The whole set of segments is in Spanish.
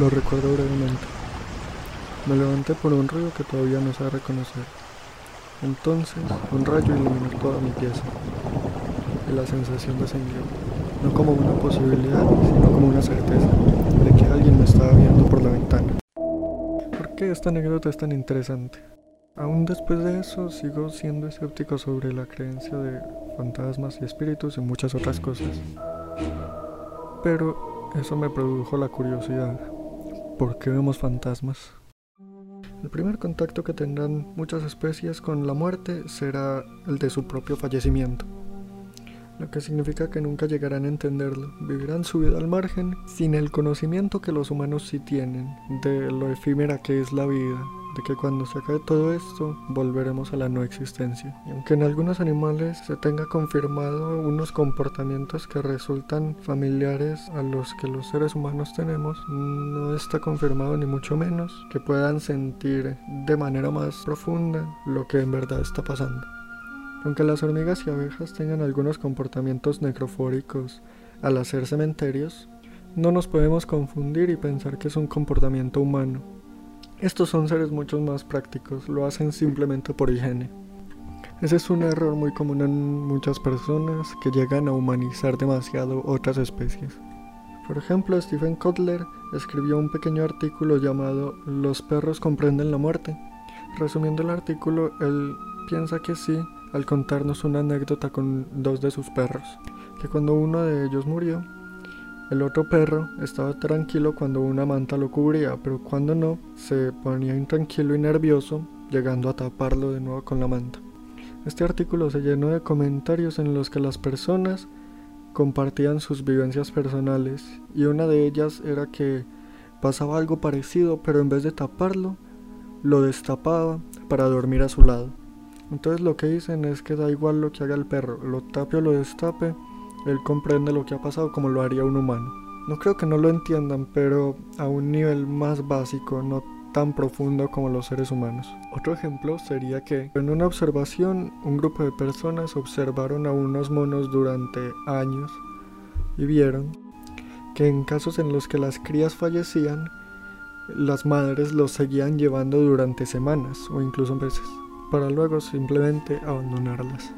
Lo recuerdo brevemente. Me levanté por un ruido que todavía no sé reconocer. Entonces, un rayo iluminó toda mi pieza. Y la sensación descendió, no como una posibilidad, sino como una certeza de que alguien me estaba viendo por la ventana. ¿Por qué esta anécdota es tan interesante? Aún después de eso, sigo siendo escéptico sobre la creencia de fantasmas y espíritus y muchas otras cosas. Pero eso me produjo la curiosidad. ¿Por qué vemos fantasmas? El primer contacto que tendrán muchas especies con la muerte será el de su propio fallecimiento, lo que significa que nunca llegarán a entenderlo, vivirán su vida al margen sin el conocimiento que los humanos sí tienen de lo efímera que es la vida, de que cuando se acabe todo esto volveremos a la no existencia. Y aunque en algunos animales se tenga confirmado unos comportamientos que resultan familiares a los que los seres humanos tenemos, no está confirmado ni mucho menos que puedan sentir de manera más profunda lo que en verdad está pasando. Aunque las hormigas y abejas tengan algunos comportamientos necrofóricos al hacer cementerios, no nos podemos confundir y pensar que es un comportamiento humano estos son seres mucho más prácticos, lo hacen simplemente por higiene. Ese es un error muy común en muchas personas que llegan a humanizar demasiado otras especies. Por ejemplo, Stephen Kotler escribió un pequeño artículo llamado Los perros comprenden la muerte. Resumiendo el artículo, él piensa que sí al contarnos una anécdota con dos de sus perros, que cuando uno de ellos murió, el otro perro estaba tranquilo cuando una manta lo cubría, pero cuando no, se ponía intranquilo y nervioso, llegando a taparlo de nuevo con la manta. Este artículo se llenó de comentarios en los que las personas compartían sus vivencias personales y una de ellas era que pasaba algo parecido, pero en vez de taparlo, lo destapaba para dormir a su lado. Entonces lo que dicen es que da igual lo que haga el perro, lo tape o lo destape, él comprende lo que ha pasado como lo haría un humano. No creo que no lo entiendan, pero a un nivel más básico, no tan profundo como los seres humanos. Otro ejemplo sería que en una observación un grupo de personas observaron a unos monos durante años y vieron que en casos en los que las crías fallecían, las madres los seguían llevando durante semanas o incluso meses, para luego simplemente abandonarlas.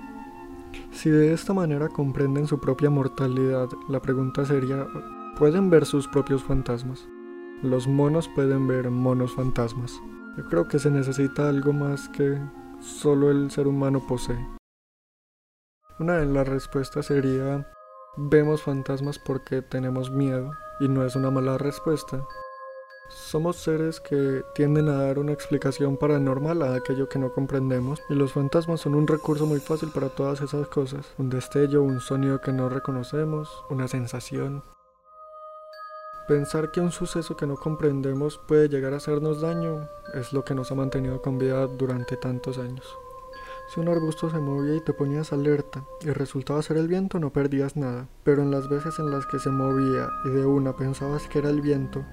Si de esta manera comprenden su propia mortalidad, la pregunta sería, ¿pueden ver sus propios fantasmas? Los monos pueden ver monos fantasmas. Yo creo que se necesita algo más que solo el ser humano posee. Una de las respuestas sería, vemos fantasmas porque tenemos miedo, y no es una mala respuesta, somos seres que tienden a dar una explicación paranormal a aquello que no comprendemos y los fantasmas son un recurso muy fácil para todas esas cosas. Un destello, un sonido que no reconocemos, una sensación. Pensar que un suceso que no comprendemos puede llegar a hacernos daño es lo que nos ha mantenido con vida durante tantos años. Si un arbusto se movía y te ponías alerta y resultaba ser el viento, no perdías nada. Pero en las veces en las que se movía y de una pensabas que era el viento,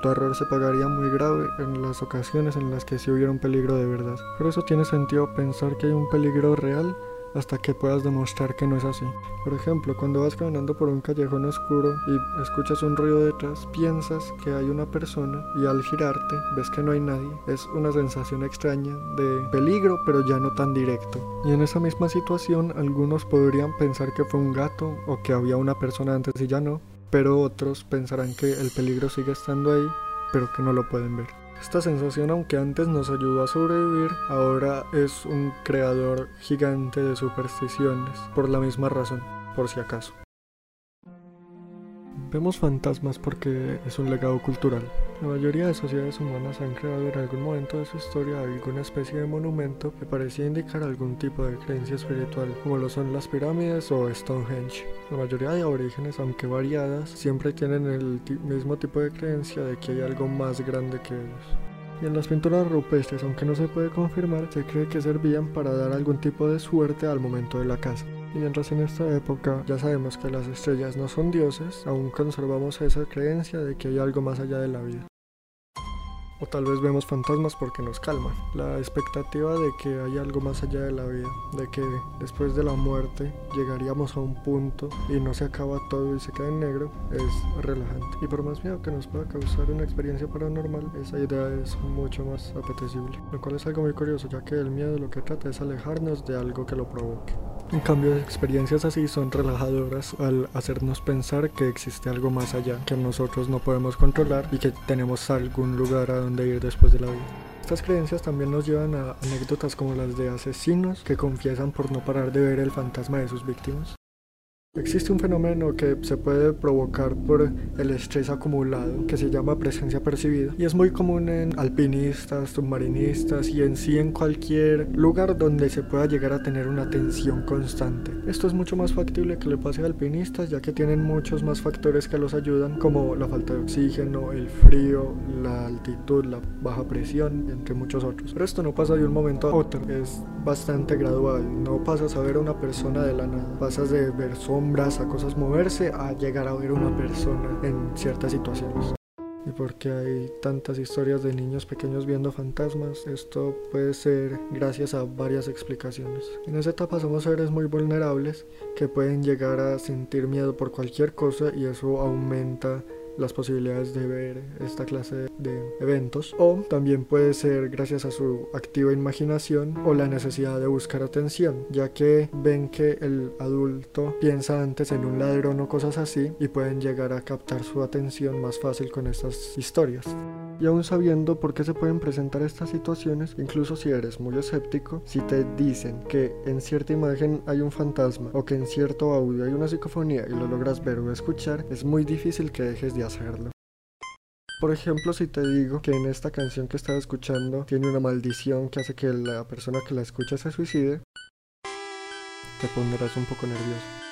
tu error se pagaría muy grave en las ocasiones en las que sí hubiera un peligro de verdad. Por eso tiene sentido pensar que hay un peligro real hasta que puedas demostrar que no es así. Por ejemplo, cuando vas caminando por un callejón oscuro y escuchas un ruido detrás, piensas que hay una persona y al girarte ves que no hay nadie. Es una sensación extraña de peligro, pero ya no tan directo. Y en esa misma situación, algunos podrían pensar que fue un gato o que había una persona antes y ya no pero otros pensarán que el peligro sigue estando ahí, pero que no lo pueden ver. Esta sensación, aunque antes nos ayudó a sobrevivir, ahora es un creador gigante de supersticiones, por la misma razón, por si acaso. Vemos fantasmas porque es un legado cultural. La mayoría de sociedades humanas han creado en algún momento de su historia alguna especie de monumento que parecía indicar algún tipo de creencia espiritual, como lo son las pirámides o Stonehenge. La mayoría de orígenes, aunque variadas, siempre tienen el mismo tipo de creencia de que hay algo más grande que ellos. Y en las pinturas rupestres, aunque no se puede confirmar, se cree que servían para dar algún tipo de suerte al momento de la caza. Y mientras en esta época ya sabemos que las estrellas no son dioses, aún conservamos esa creencia de que hay algo más allá de la vida. O tal vez vemos fantasmas porque nos calman. La expectativa de que hay algo más allá de la vida, de que después de la muerte llegaríamos a un punto y no se acaba todo y se queda en negro, es relajante. Y por más miedo que nos pueda causar una experiencia paranormal, esa idea es mucho más apetecible. Lo cual es algo muy curioso, ya que el miedo lo que trata es alejarnos de algo que lo provoque. En cambio, experiencias así son relajadoras al hacernos pensar que existe algo más allá que nosotros no podemos controlar y que tenemos algún lugar a donde ir después de la vida. Estas creencias también nos llevan a anécdotas como las de asesinos que confiesan por no parar de ver el fantasma de sus víctimas. Existe un fenómeno que se puede provocar por el estrés acumulado que se llama presencia percibida y es muy común en alpinistas, submarinistas y en sí en cualquier lugar donde se pueda llegar a tener una tensión constante. Esto es mucho más factible que le pase a alpinistas ya que tienen muchos más factores que los ayudan como la falta de oxígeno, el frío, la altitud, la baja presión, entre muchos otros. Pero esto no pasa de un momento a otro, es bastante gradual, no pasas a ver a una persona de la nada, pasas de ver sombras a cosas moverse a llegar a ver una persona en ciertas situaciones. Y porque hay tantas historias de niños pequeños viendo fantasmas, esto puede ser gracias a varias explicaciones. En esa etapa somos seres muy vulnerables que pueden llegar a sentir miedo por cualquier cosa y eso aumenta las posibilidades de ver esta clase de eventos o también puede ser gracias a su activa imaginación o la necesidad de buscar atención ya que ven que el adulto piensa antes en un ladrón o cosas así y pueden llegar a captar su atención más fácil con estas historias. Y aún sabiendo por qué se pueden presentar estas situaciones, incluso si eres muy escéptico, si te dicen que en cierta imagen hay un fantasma o que en cierto audio hay una psicofonía y lo logras ver o escuchar, es muy difícil que dejes de hacerlo. Por ejemplo, si te digo que en esta canción que estás escuchando tiene una maldición que hace que la persona que la escucha se suicide, te pondrás un poco nervioso.